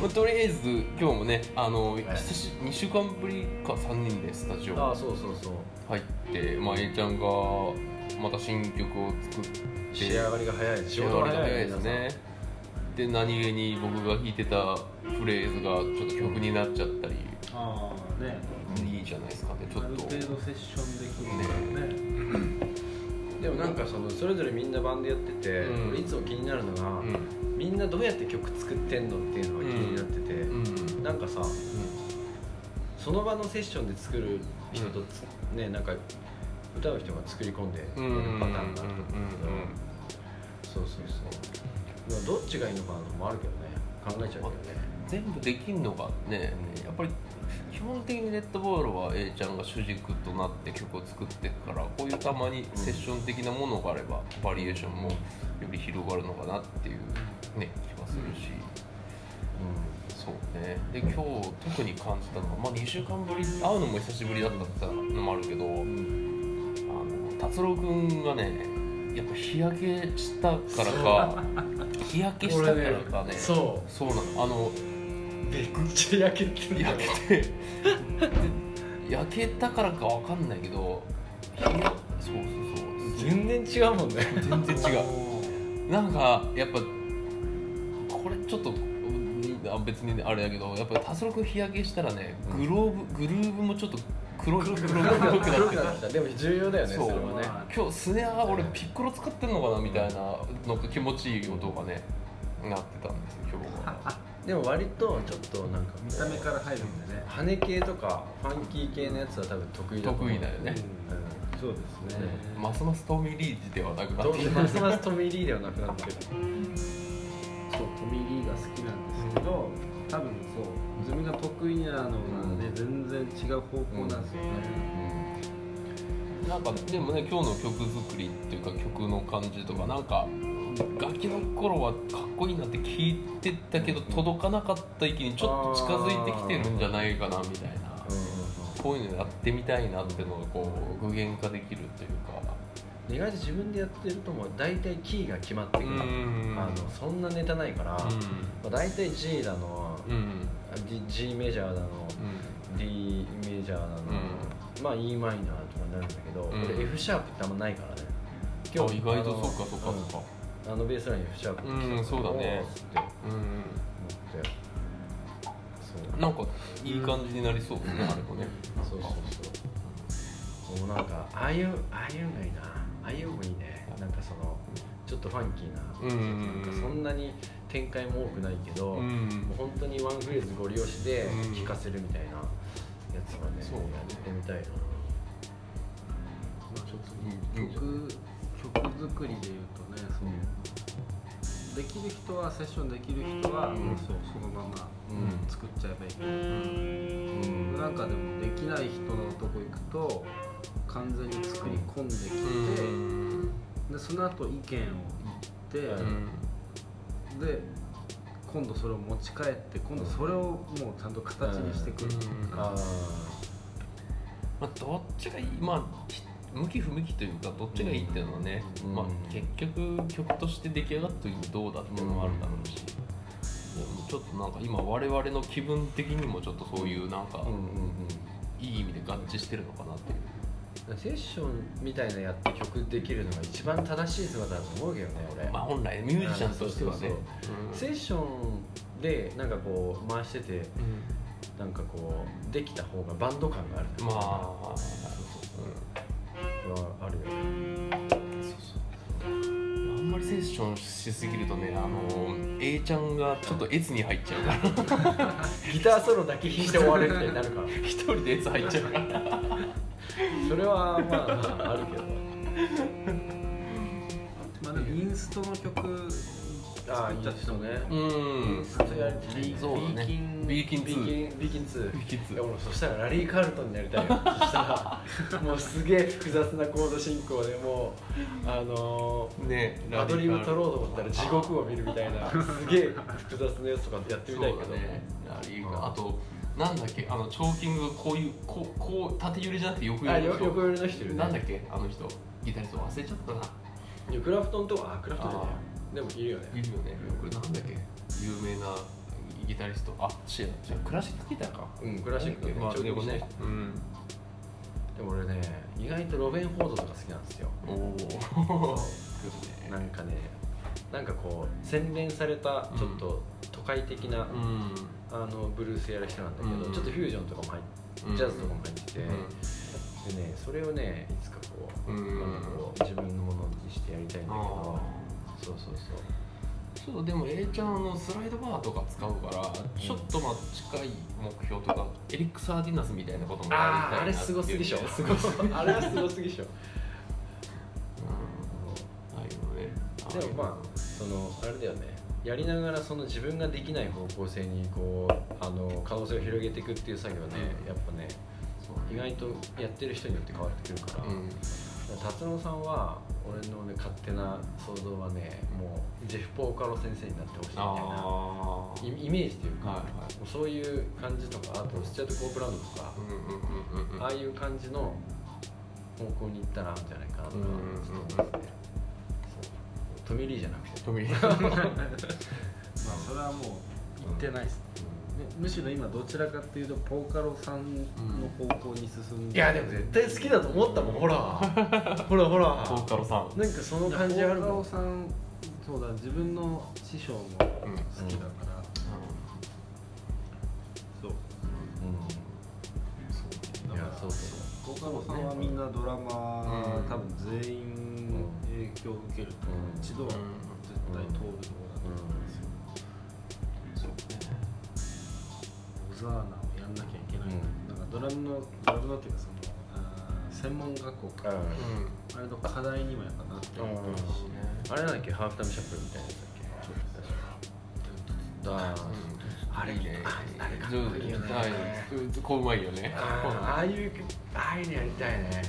まあとりあえず今日もねあの、い久し2週間ぶりか3人でスタジオ。ああそうそうそう。入って、まあ、A ちゃんがまた新曲を作って仕上がりが早い仕仕上事が早いがりが早いですね。で何気に僕が弾いてたフレーズがちょっと曲になっちゃったり。ああね。いいじゃないですかねちょあるっと程度セッションできるからね。でもなんかそのそれぞれみんなバンドやってて、うん。俺いつも気になるのが、うんみんなどうやって曲作ってんのっていうのが気になってて、うん。なんかさその場のセッションで作る人とつ、ねなんか歌う人が作り込んでやるパターンがあると思うけど、そうそうそう。どっちがいいのかなとかもあるけどね。考えちゃうけどね。全部できんのがね。やっぱり基本的にレッドボールは A ちゃんが主軸となって曲を作っていくからこういうたまにセッション的なものがあればバリエーションもより広がるのかなっていうね気がするし、そうね。で今日特に感じたのは、まあ、2週間ぶり会うのも久しぶりだったのもあるけど、あの達郎君がねやっぱ日焼けしたからか 日焼けしたからかね。そそうなの。あのうめっちゃ焼けてる焼けてで焼けたからかわかんないけどそうそうそう。全然違うもんね。全然違う。なんかやっぱこれちょっと別にあれだけどやっぱ達郎君日焼けしたらねグローブグルーブもちょっと黒い黒く黒くなってなってきた。でも重要だよねそれはね。今日スネア俺ピッコロ使ってんのかなみたいなのが気持ちいい音がねなってたんですよ今日はでも割とちょっとなんか見た目から入るんでね。羽系とかファンキー系のやつは多分得意だと思う。得意だよね。うん。そうですね。ますますトミー・リーチではなくなってますますトミー・リーではなくなってる。そうトミー・リーが好きなんですけど多分そう。自分が得意なのがね全然違う方向なんですよね。なんかでもね今日の曲作りっていうか曲の感じとかなんか楽器の頃はかっこいいなって聞いてたけど届かなかった域にちょっと近づいてきてるんじゃないかなみたいなこういうのやってみたいなっていうのがこう具現化できるというか。意外と自分でやってるともう大体キーが決まってくる。うん。あのそんなネタないから、まあ、大体 G だの、うん。G メジャーだの D メジャーだの、まあ E マイナーとかになるんだけど、うん。俺 F シャープってあんまないからね。あ意外とそっかそっかそっか。うんあのベースライン F シャープうんそうだね。って思うん。って。そうなんかいい感じになりそうですねあれもね。そうそうそう。もうなんかああいうああいうのがいいな。ああいうのもいいね。なんかそのちょっとファンキーな,、うん。なんかそんなに展開も多くないけど、うもうん本当にワンフレーズご利用しでうん。聴かせるみたいなやつはね、そうやってみたいな。まあちょっと曲曲作りでいうとねそう。できる人はセッションできる人は、うん。そうそのままうん。作っちゃえばいいけど、う。ん。なんかでもできない人のとこ行くと完全に作り込んできて、うん。でその後意見を言って、うん。で今度それを持ち帰って今度それをもうちゃんと形にしてくる、うん。あまあ、どっちがいいまあひ向き不向きというかどっちがいいっていうのはね、うん。まあ、結局曲として出来上がった時にどうだっていうのもあるだろうし、でもちょっとなんか今我々の気分的にもちょっとそういうなんかーうんうんうん。いい意味で合致してるのかなっていう。セッションみたいなやって曲できるのが一番正しい姿だと思うけどね俺、まあ本来ミュージシャンとしてはね。セッションでなんかこう回しててうん。なんかこうできた方がバンド感があるうんまあはあるよね。あんまりセッションしすぎるとねあの A ちゃんがちょっとエツに入っちゃう。か らギターソロだけ弾いて終わるみたいになるから。一人でエツ入っちゃうから。それはまああるけど。まあでもインストの曲ああ作っちゃってもね。うん。そうだね。ビーキンビーキンビーキン2ビーキン2いや俺そしたらラリー・カールトンになりたいよ。そしたら もうすげえ複雑なコード進行でもうあのねー、アドリブ取ろうと思ったら地獄を見るみたいな すげえ複雑なやつとかやってみたいけど。ラリーがあとなんだっけ？あのチョーキングがこういうこうこう縦揺れじゃなくて横揺れの人。横寄りの人なんだっけ？あの人。ギタリスト忘れちゃったな。クラフトンとかあクラフトンじゃないでもいるよね。いるよね。これなんだっけ？有名なギタリスト。あ違う。違う。クラシックギターか。うんクラシックでね。まあねでもね。うん。でも俺ね意外とロベン・フォードとか好きなんですよ。おおなんかねなんかこう洗練されたちょっと都会的な、うん。あのブルースやる人なんだけど、うん。ちょっとフュージョンとかも入って、うん。ジャズとかも入ってて、うん。でねそれをねいつかこう、うん。なんかこう自分のものにしてやりたいんだけどあそうそうそう。ちょっとでも A ちゃんあのスライドバーとか使うからちょっとまあ近い目標とかエリック・サーディナスみたいなこともやあああれりたいなっていう。すごすぎでしょ。すごあれはすごすぎでしょ。ああいうのね。でもまあそのあれだよね。やりながらその自分ができない方向性にこうあの可能性を広げていくっていう作業ね、やっぱね。そう意外とやってる人によって変わってくるから、うん達郎さんは俺のね勝手な想像はねもうジェフ・ポーカロ先生になってほしいみたいなああイイメージというか、はいはい。もうそういう感じとかあとスチュアート・コープランドとか、うんうんうんうんうんああいう感じの方向に行ったらいいんじゃないかなとかうんうんうんちょっと思っててそう。トミー・リーじゃなくて。トミー。まあそれはもう言ってないです、ねむしろ今どちらかっていうとポーカロさんの方向に進んで、いやでも絶対好きだと思ったもんほら。ほらほら。ポーカロさん。なんかその感じあるポーカもんロさんそうだ自分の師匠も好きだから、そう。うん。そう。そうポーカロさんはみんなドラマ、うん。多分全員影響を受けると、う。ん。一度は絶対通るところだと思うんですよ、小沢菜をやんなきゃいけない、うん。なんかドラムのドラムのっていうかその専門学校か、うん。うんあれの課題にもやっぱなってるし、あれなんだっけ？ハーフタイムシャッフルみたいなやつだっけ？ああれねああれか。っこいいよねはいこううまいよね。あああいうああいうのやりたいね